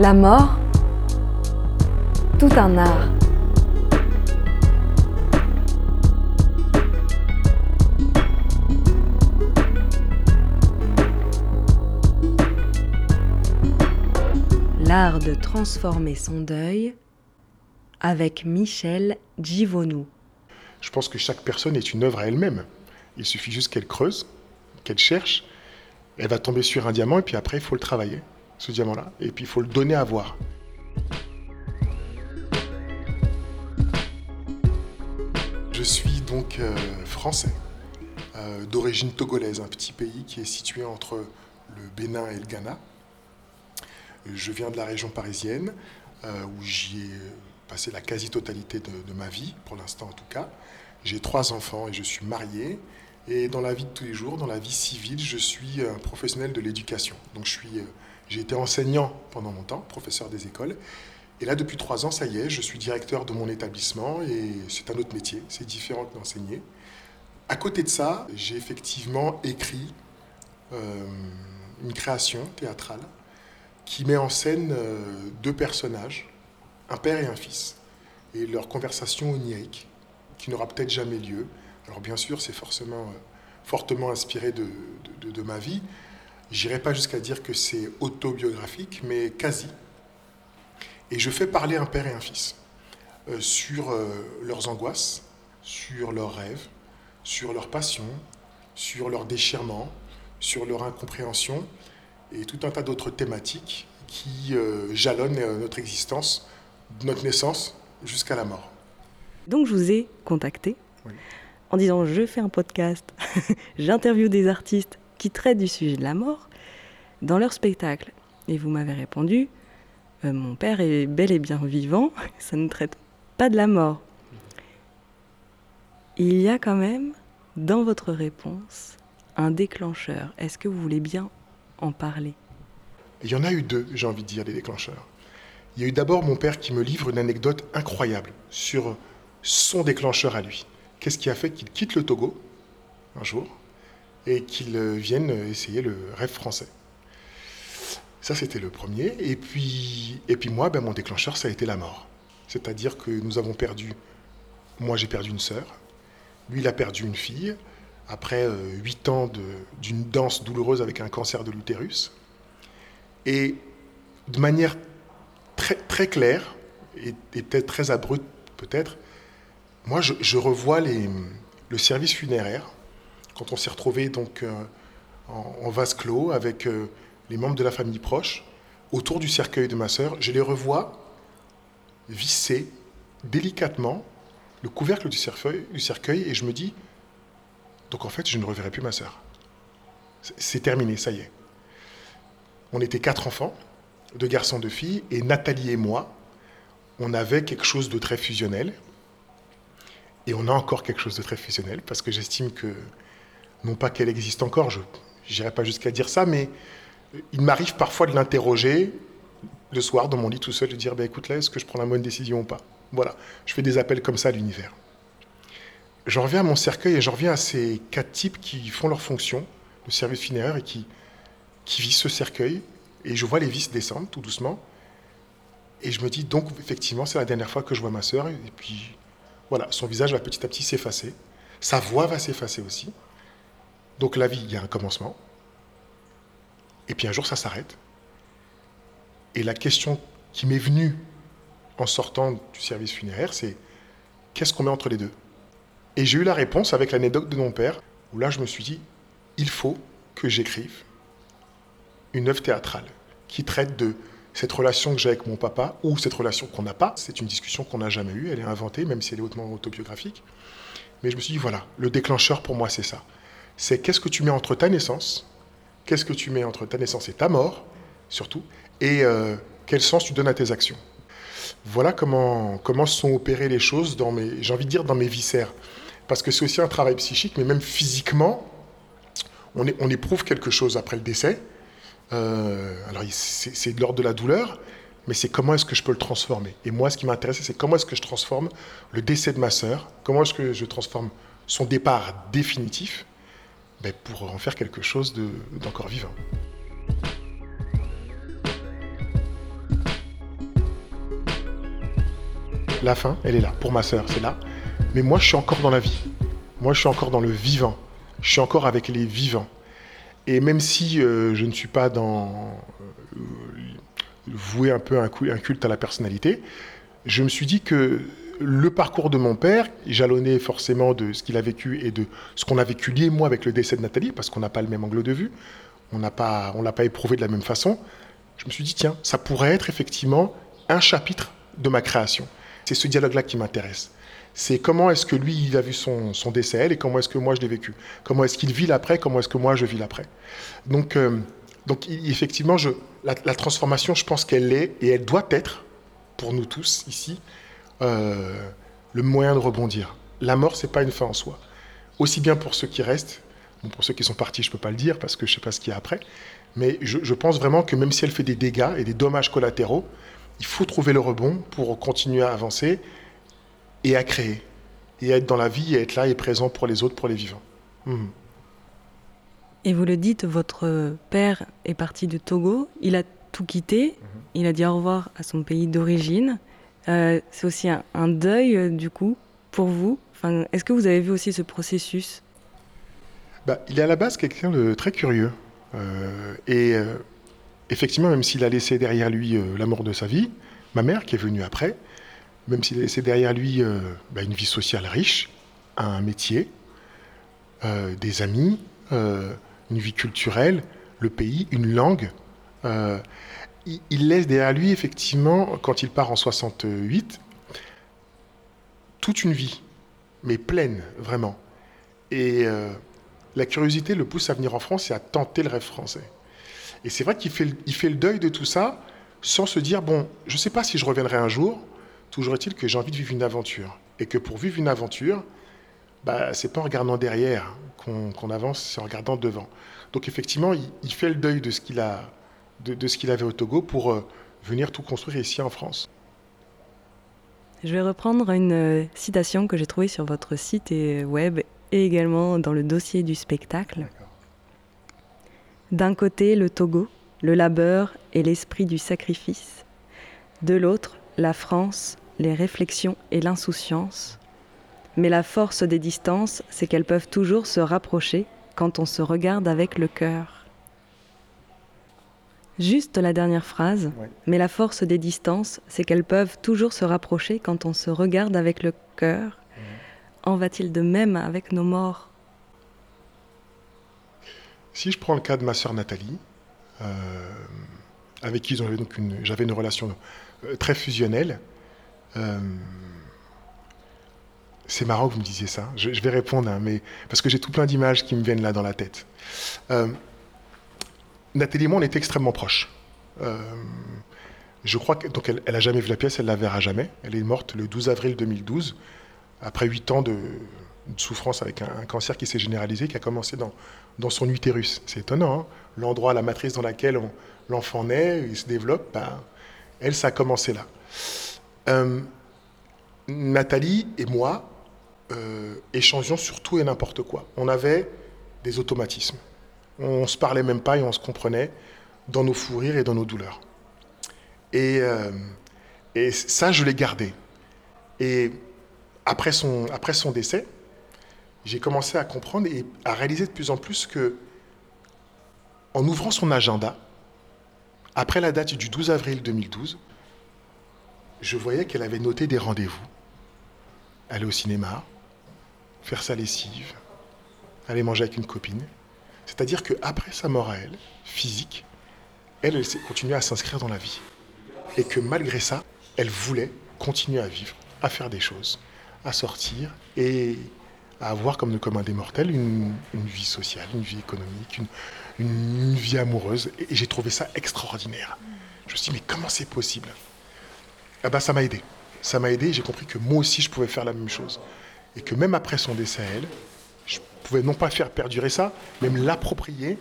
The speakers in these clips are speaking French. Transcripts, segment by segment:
La mort, tout un art. L'art de transformer son deuil avec Michel Givonou. Je pense que chaque personne est une œuvre à elle-même. Il suffit juste qu'elle creuse, qu'elle cherche, elle va tomber sur un diamant et puis après il faut le travailler, ce diamant-là, et puis il faut le donner à voir. Je suis donc euh, français, euh, d'origine togolaise, un petit pays qui est situé entre le Bénin et le Ghana. Je viens de la région parisienne, euh, où j'y ai passé la quasi-totalité de, de, ma vie, pour l'instant en tout cas. J'ai trois enfants et je suis marié. Et dans la vie de tous les jours, dans la vie civile, je suis un professionnel de l'éducation. Donc je suis, j'ai été enseignant pendant mon temps, professeur des écoles. Et là, depuis trois ans, ça y est, je suis directeur de mon établissement et c'est un autre métier, c'est différent que d'enseigner. À côté de ça, j'ai effectivement écrit euh, une création théâtrale qui met en scène euh, deux personnages, un père et un fils, et leur conversation onirique, qui n'aura peut-être jamais lieu. Alors bien sûr, c'est forcément euh, fortement inspiré de ma vie. J'irai pas jusqu'à dire que c'est autobiographique, mais quasi. Et je fais parler un père et un fils euh, sur euh, leurs angoisses, sur leurs rêves, sur leurs passions, sur leurs déchirements, sur leur incompréhension et tout un tas d'autres thématiques qui euh, jalonnent notre existence, notre naissance jusqu'à la mort. Donc je vous ai contacté oui. en disant je fais un podcast, j'interviewe des artistes qui traitent du sujet de la mort dans leur spectacle. Et vous m'avez répondu euh, mon père est bel et bien vivant, ça ne traite pas de la mort. Il y a quand même dans votre réponse un déclencheur. Est-ce que vous voulez bien en parler? Il y en a eu deux, j'ai envie de dire, les déclencheurs. Il y a eu d'abord mon père qui me livre une anecdote incroyable sur son déclencheur à lui. Qu'est-ce qui a fait qu'il quitte le Togo un jour? Et qu'il vienne essayer le rêve français ça, c'était le premier. Et puis, et puis moi, ben, mon déclencheur, ça a été la mort. C'est-à-dire que nous avons perdu, moi j'ai perdu une sœur, lui il a perdu une fille, après huit euh, ans d'une danse douloureuse avec un cancer de l'utérus. Et de manière très, très claire, et, peut-être très abrupte peut-être, moi je, je revois les, le service funéraire, quand on s'est retrouvé donc euh, en, vase clos avec... Euh, les membres de la famille proche, autour du cercueil de ma sœur, je les revois visser délicatement le couvercle du cercueil, du cercueil et je me dis, donc en fait, je ne reverrai plus ma sœur. C'est terminé, ça y est. On était quatre enfants, deux garçons, deux filles, et Nathalie et moi, on avait quelque chose de très fusionnel. Et on a encore quelque chose de très fusionnel, parce que j'estime que, non pas qu'elle existe encore, je n'irai pas jusqu'à dire ça, mais il m'arrive parfois de l'interroger le soir dans mon lit tout seul, de dire bah, écoute là, est-ce que je prends la bonne décision ou pas? Voilà, je fais des appels comme ça à l'univers. J'en reviens à mon cercueil et j'en reviens à ces quatre types qui font leur fonction, le service funéraire, et qui, qui vissent ce cercueil. Et je vois les vis descendre tout doucement. Et je me dis donc, effectivement, c'est la dernière fois que je vois ma sœur. Et puis, voilà, son visage va petit à petit s'effacer. Sa voix va s'effacer aussi. Donc la vie, il y a un commencement. Et puis un jour, ça s'arrête. Et la question qui m'est venue en sortant du service funéraire, c'est qu'est-ce qu'on met entre les deux? Et j'ai eu la réponse avec l'anecdote de mon père, où là, je me suis dit, il faut que j'écrive une œuvre théâtrale qui traite de cette relation que j'ai avec mon papa ou cette relation qu'on n'a pas. C'est une discussion qu'on n'a jamais eue, elle est inventée, même si elle est hautement autobiographique. Mais je me suis dit, voilà, le déclencheur pour moi, c'est ça. C'est qu'est-ce que tu mets entre ta naissance qu'est-ce que tu mets entre ta naissance et ta mort, surtout, et euh, quel sens tu donnes à tes actions. Voilà comment, comment sont opérées les choses dans mes, j'ai envie de dire, dans mes viscères. Parce que c'est aussi un travail psychique, mais même physiquement, on, éprouve quelque chose après le décès. Euh, alors c'est de l'ordre de la douleur, mais c'est comment est-ce que je peux le transformer. Et moi, ce qui m'intéresse, c'est comment est-ce que je transforme le décès de ma sœur, comment est-ce que je transforme son départ définitif ben, pour en faire quelque chose d'encore vivant. La fin, elle est là. Pour ma sœur, c'est là. Mais moi, je suis encore dans la vie. Moi, je suis encore dans le vivant. Je suis encore avec les vivants. Et même si euh, je ne suis pas dans euh, voué un peu un, un culte à la personnalité, je me suis dit que le parcours de mon père, jalonné forcément de ce qu'il a vécu et de ce qu'on a vécu lié moi avec le décès de Nathalie, parce qu'on n'a pas le même angle de vue, on n'a pas, on l'a pas éprouvé de la même façon. Je me suis dit tiens, ça pourrait être effectivement un chapitre de ma création. C'est ce dialogue-là qui m'intéresse. C'est comment est-ce que lui, il a vu son, décès et comment est-ce que moi je l'ai vécu. Comment est-ce qu'il vit l'après, comment est-ce que moi je vis l'après. Donc, euh, donc effectivement, je, la, transformation, je pense qu'elle est et elle doit être, pour nous tous ici, euh, le moyen de rebondir. La mort, c'est pas une fin en soi. Aussi bien pour ceux qui restent, pour ceux qui sont partis, je peux pas le dire parce que je sais pas ce qu'il y a après, mais je, je pense vraiment que même si elle fait des dégâts et des dommages collatéraux, il faut trouver le rebond pour continuer à avancer et à créer, et à être dans la vie, et être là et présent pour les autres, pour les vivants. Mhm. Et vous le dites, votre père est parti de Togo, il a tout quitté, mhm. il a dit au revoir à son pays d'origine. Euh, c'est aussi un, deuil, euh, du coup, pour vous. Enfin, Est-ce que vous avez vu aussi ce processus? Bah, Il est à la base quelqu'un de très curieux. Euh, et effectivement, même s'il a laissé derrière lui la mort de sa vie, ma mère, qui est venue après, même s'il a laissé derrière lui bah, une vie sociale riche, un métier, des amis, une vie culturelle, le pays, une langue. Il, laisse derrière lui, effectivement, quand il part en 68, toute une vie, mais pleine, vraiment. Et la curiosité le pousse à venir en France et à tenter le rêve français. Et c'est vrai qu'il fait, il fait le deuil de tout ça sans se dire, bon, je ne sais pas si je reviendrai un jour, Toujours est-il que j'ai envie de vivre une aventure. Et que pour vivre une aventure, bah, c'est pas en regardant derrière qu'on avance, c'est en regardant devant. Donc effectivement, il, fait le deuil de ce qu'il a, de, ce qu'il avait au Togo pour euh, venir tout construire ici en France. Je vais reprendre une euh, citation que j'ai trouvée sur votre site et web et également dans le dossier du spectacle. D'un côté, le Togo, le labeur et l'esprit du sacrifice. De l'autre, la France, les réflexions et l'insouciance. Mais la force des distances, c'est qu'elles peuvent toujours se rapprocher quand on se regarde avec le cœur. Juste la dernière phrase, mais la force des distances, c'est qu'elles peuvent toujours se rapprocher quand on se regarde avec le cœur. En va-t-il de même avec nos morts? Si je prends le cas de ma sœur Nathalie, euh, avec qui j'avais une, une relation euh, très fusionnel. Euh, c'est marrant que vous me disiez ça. Je, vais répondre, hein, mais parce que j'ai tout plein d'images qui me viennent là dans la tête. Euh, Nathalie et moi, on était extrêmement proches. je crois que donc elle, n'a jamais vu la pièce, elle la verra jamais. Elle est morte le 12 avril 2012, après 8 ans de, souffrance avec un, cancer qui s'est généralisé, qui a commencé dans, dans son utérus. C'est étonnant, hein. l'endroit, la matrice dans laquelle l'enfant naît, il se développe, ben, elle, ça a commencé là. Euh, Nathalie et moi euh, échangeons sur tout et n'importe quoi. On avait des automatismes. On se parlait même pas et on se comprenait dans nos fous rires et dans nos douleurs. Et, euh, et ça, je l'ai gardé. Et après son, après son décès, j'ai commencé à comprendre et à réaliser de plus en plus que, en ouvrant son agenda, après la date du 12 avril 2012, je voyais qu'elle avait noté des rendez-vous. Aller au cinéma, faire sa lessive, aller manger avec une copine. C'est-à-dire qu'après sa mort à elle, physique, elle, elle continuée à s'inscrire dans la vie. Et que malgré ça, elle voulait continuer à vivre, à faire des choses, à sortir et à avoir comme le commun des mortels une, vie sociale, une vie économique, une, vie amoureuse. Et, j'ai trouvé ça extraordinaire. Je me suis dit, mais comment c'est possible? Eh ben, ça m'a aidé. Ça m'a aidé. J'ai compris que moi aussi, je pouvais faire la même chose. Et que même après son décès à elle, je pouvais non pas faire perdurer ça, même l'approprier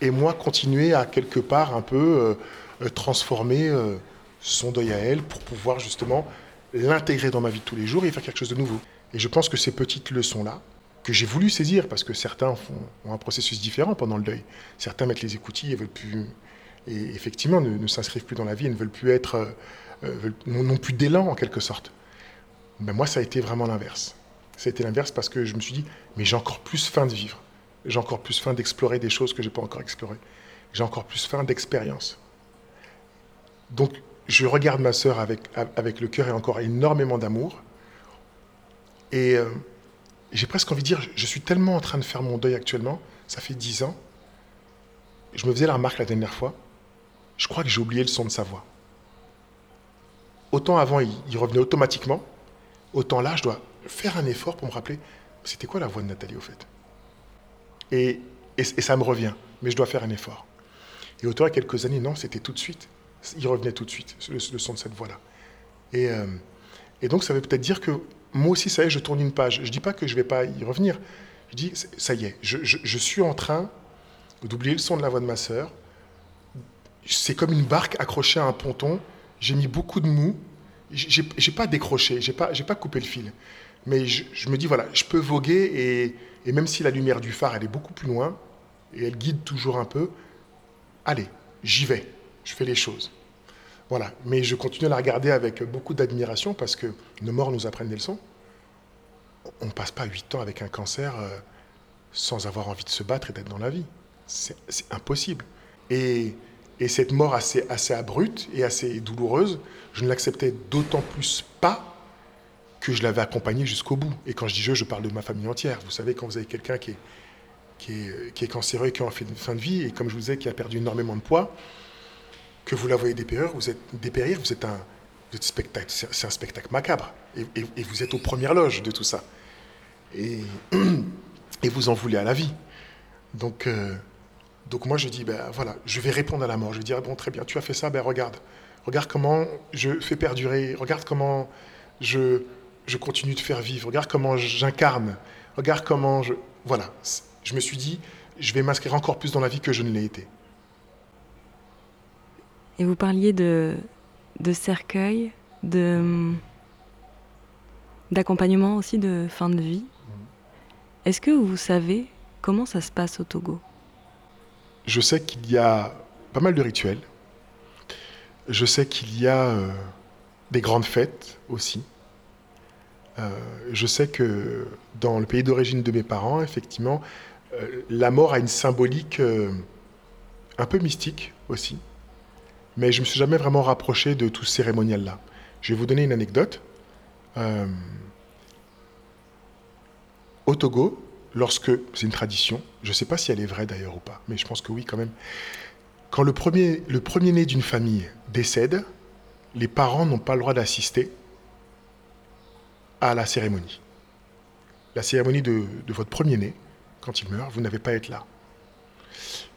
et moi continuer à quelque part un peu euh, euh, transformer euh, son deuil à elle pour pouvoir justement l'intégrer dans ma vie de tous les jours et faire quelque chose de nouveau. Et je pense que ces petites leçons-là, que j'ai voulu saisir, parce que certains font, ont un processus différent pendant le deuil. Certains mettent les écoutilles et veulent plus, et effectivement ne, s'inscrivent plus dans la vie et ne veulent plus être, n'ont plus d'élan en quelque sorte. Ben moi, ça a été vraiment l'inverse. Ça a été l'inverse parce que je me suis dit, mais j'ai encore plus faim de vivre. J'ai encore plus faim d'explorer des choses que je n'ai pas encore explorées. J'ai encore plus faim d'expérience. Donc, je regarde ma sœur avec, avec le cœur et encore énormément d'amour. Et euh, j'ai presque envie de dire, je suis tellement en train de faire mon deuil actuellement, ça fait dix ans. Je me faisais la remarque la dernière fois, je crois que j'ai oublié le son de sa voix. Autant avant, il, revenait automatiquement, autant là, je dois faire un effort pour me rappeler, c'était quoi la voix de Nathalie au fait? Et, et, ça me revient, mais je dois faire un effort. Et autant il y a quelques années, non, c'était tout de suite. Il revenait tout de suite, le, son de cette voix-là. Et, euh, et donc, ça veut peut-être dire que moi aussi, ça y est, je tourne une page. Je ne dis pas que je ne vais pas y revenir. Je dis, ça y est, je, suis en train d'oublier le son de la voix de ma sœur. C'est comme une barque accrochée à un ponton. J'ai mis beaucoup de mou. J'ai, pas décroché, j'ai pas, pas coupé le fil. Mais je, me dis, voilà, je peux voguer et, et, même si la lumière du phare, elle est beaucoup plus loin, et elle guide toujours un peu, allez, j'y vais, je fais les choses. Voilà. Mais je continue à la regarder avec beaucoup d'admiration parce que nos morts nous apprennent des leçons. On ne passe pas huit ans avec un cancer euh, sans avoir envie de se battre et d'être dans la vie. C'est impossible. Et, cette mort assez, assez abrupte et assez douloureuse, je ne l'acceptais d'autant plus pas que je l'avais accompagnée jusqu'au bout. Et quand je dis je, je parle de ma famille entière. Vous savez, quand vous avez quelqu'un qui est, qui, est, qui est cancéreux et qui une fin de vie, et comme je vous disais, qui a perdu énormément de poids, que vous la voyez dépérir, vous êtes dépérir, vous êtes un, c'est un spectacle macabre, et, vous êtes aux premières loges de tout ça, et, et vous en voulez à la vie. Donc, euh, donc moi je dis, ben voilà, je vais répondre à la mort. Je vais dire, bon très bien, tu as fait ça, ben regarde, regarde comment je fais perdurer, regarde comment je, je continue de faire vivre, regarde comment j'incarne, regarde comment je, voilà. Je me suis dit, je vais m'inscrire encore plus dans la vie que je ne l'ai été. Et vous parliez de, de cercueil, de, d'accompagnement aussi de fin de vie. Est-ce que vous savez comment ça se passe au Togo? Je sais qu'il y a pas mal de rituels. Je sais qu'il y a euh, des grandes fêtes aussi. Euh, je sais que dans le pays d'origine de mes parents, effectivement, euh, la mort a une symbolique un peu mystique aussi mais je ne me suis jamais vraiment rapproché de tout ce cérémonial-là. Je vais vous donner une anecdote. Euh, au Togo, lorsque, c'est une tradition, je ne sais pas si elle est vraie d'ailleurs ou pas, mais je pense que oui quand même, quand le premier, le premier né d'une famille décède, les parents n'ont pas le droit d'assister à la cérémonie. La cérémonie de, votre premier-né, quand il meurt, vous n'avez pas à être là.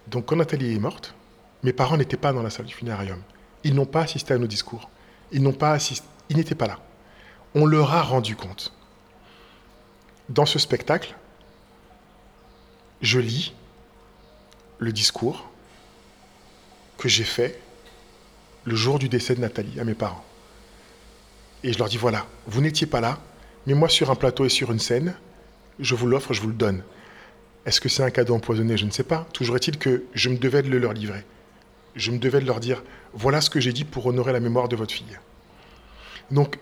Donc quand Nathalie est morte, mes parents n'étaient pas dans la salle du funérarium. Ils n'ont pas assisté à nos discours. Ils n'ont pas assisté. Ils n'étaient pas là. On leur a rendu compte. Dans ce spectacle, je lis le discours que j'ai fait le jour du décès de Nathalie à mes parents. Et je leur dis voilà, vous n'étiez pas là, mais moi sur un plateau et sur une scène, je vous l'offre, je vous le donne. Est-ce que c'est un cadeau empoisonné? Je ne sais pas. Toujours est-il que je me devais de le leur livrer je me devais de leur dire, voilà ce que j'ai dit pour honorer la mémoire de votre fille. Donc,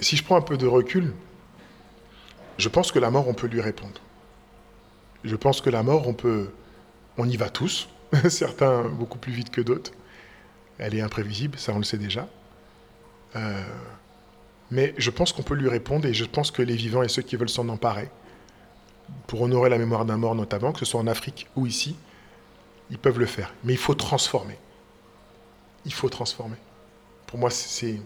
si je prends un peu de recul, je pense que la mort, on peut lui répondre. Je pense que la mort, on peut, on y va tous, certains beaucoup plus vite que d'autres. Elle est imprévisible, ça on le sait déjà. Euh, mais je pense qu'on peut lui répondre et je pense que les vivants et ceux qui veulent s'en emparer, pour honorer la mémoire d'un mort notamment, que ce soit en Afrique ou ici, ils peuvent le faire. Mais il faut transformer. Il faut transformer. Pour moi, c'est,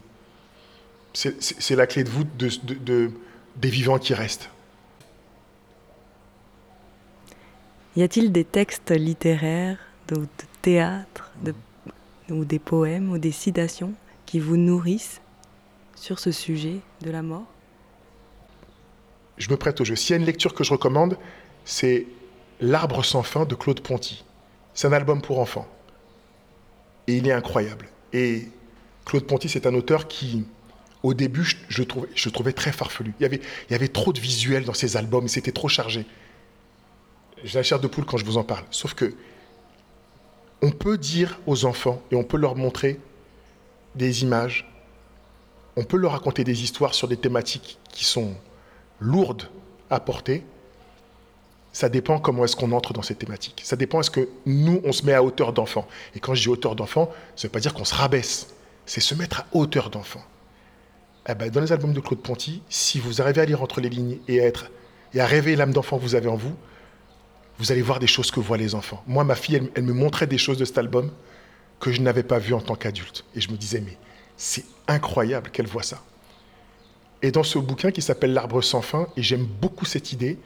la clé de voûte de, des vivants qui restent. Y a-t-il des textes littéraires, de, théâtre, ou des poèmes, ou des citations qui vous nourrissent sur ce sujet de la mort Je me prête au jeu. S'il y a une lecture que je recommande, c'est L'arbre sans fin de Claude Ponty. C'est un album pour enfants. Et il est incroyable. Et Claude Ponty, c'est un auteur qui, au début, je, trouvais, trouvais très farfelu. Il y, avait, il y avait trop de visuels dans ses albums, c'était trop chargé. J'ai la chair de poule quand je vous en parle. Sauf que on peut dire aux enfants et on peut leur montrer des images on peut leur raconter des histoires sur des thématiques qui sont lourdes à porter. Ça dépend comment est-ce qu'on entre dans ces thématiques. Ça dépend est-ce que nous, on se met à hauteur d'enfant. Et quand je dis hauteur d'enfant, ça ne veut pas dire qu'on se rabaisse. C'est se mettre à hauteur d'enfant. Eh ben, dans les albums de Claude Ponty, si vous arrivez à lire entre les lignes et à, être, et à rêver l'âme d'enfant que vous avez en vous, vous allez voir des choses que voient les enfants. Moi, ma fille, elle, me montrait des choses de cet album que je n'avais pas vues en tant qu'adulte. Et je me disais, mais c'est incroyable qu'elle voit ça. Et dans ce bouquin qui s'appelle L'arbre sans fin, et j'aime beaucoup cette idée,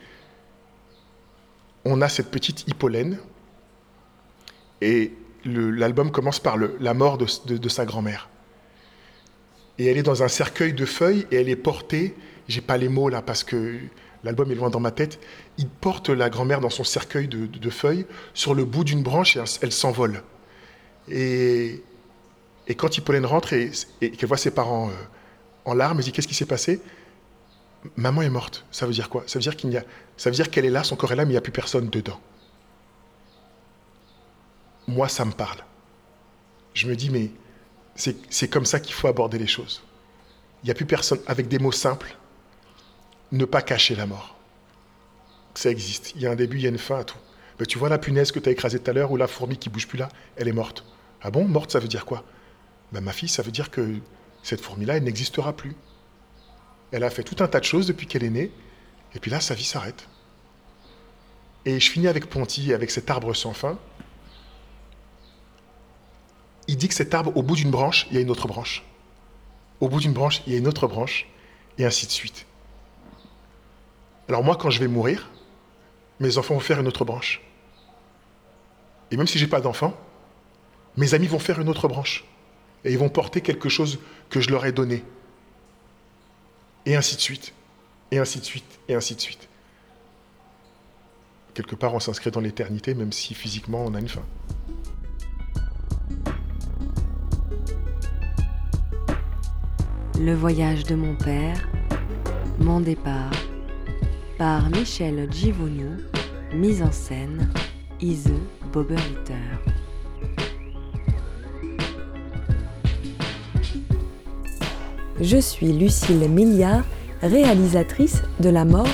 on a cette petite Hippolène, et l'album commence par la mort de, de sa grand-mère. Et elle est dans un cercueil de feuilles, et elle est portée, j'ai pas les mots là parce que l'album est loin dans ma tête, il porte la grand-mère dans son cercueil de, feuilles sur le bout d'une branche et elle s'envole. Et, et, quand Hippolène rentre et, qu'elle voit ses parents euh, en larmes, elle dit Qu'est-ce qui s'est passé? Maman est morte. Ça veut dire quoi? Ça veut dire qu'il y a, ça veut dire qu'elle est là, son corps est là, mais il n'y a plus personne dedans. Moi, ça me parle. Je me dis Mais c'est comme ça qu'il faut aborder les choses. Il n'y a plus personne avec des mots simples ne pas cacher la mort. Ça existe. Il y a un début, il y a une fin à tout. Mais tu vois la punaise que tu as écrasée tout à l'heure ou la fourmi qui bouge plus là, elle est morte. Ah bon, morte, ça veut dire quoi? Ben, Ma fille, ça veut dire que cette fourmi-là, elle n'existera plus. Elle a fait tout un tas de choses depuis qu'elle est née, et puis là, sa vie s'arrête. Et je finis avec Ponty, avec cet arbre sans fin. Il dit que cet arbre, au bout d'une branche, il y a une autre branche. Au bout d'une branche, il y a une autre branche, et ainsi de suite. Alors moi, quand je vais mourir, mes enfants vont faire une autre branche. Et même si j'ai pas d'enfants, mes amis vont faire une autre branche. Et ils vont porter quelque chose que je leur ai donné. Et ainsi de suite. Et ainsi de suite. Et ainsi de suite. Quelque part, on s'inscrit dans l'éternité, même si physiquement, on a une fin. Le voyage de mon père, mon départ par Michel Givogno, mise en scène Ise Boberlitter. Je suis Lucille Milliard, réalisatrice de La mort,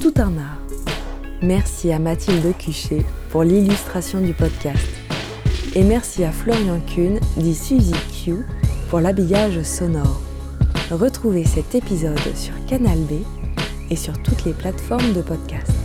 tout un art. Merci à Mathilde Cuchet pour l'illustration du podcast. Et merci à Florian Kuhn, dit Suzy Q, pour l'habillage sonore. Retrouvez cet épisode sur Canal B et sur toutes les plateformes de podcast.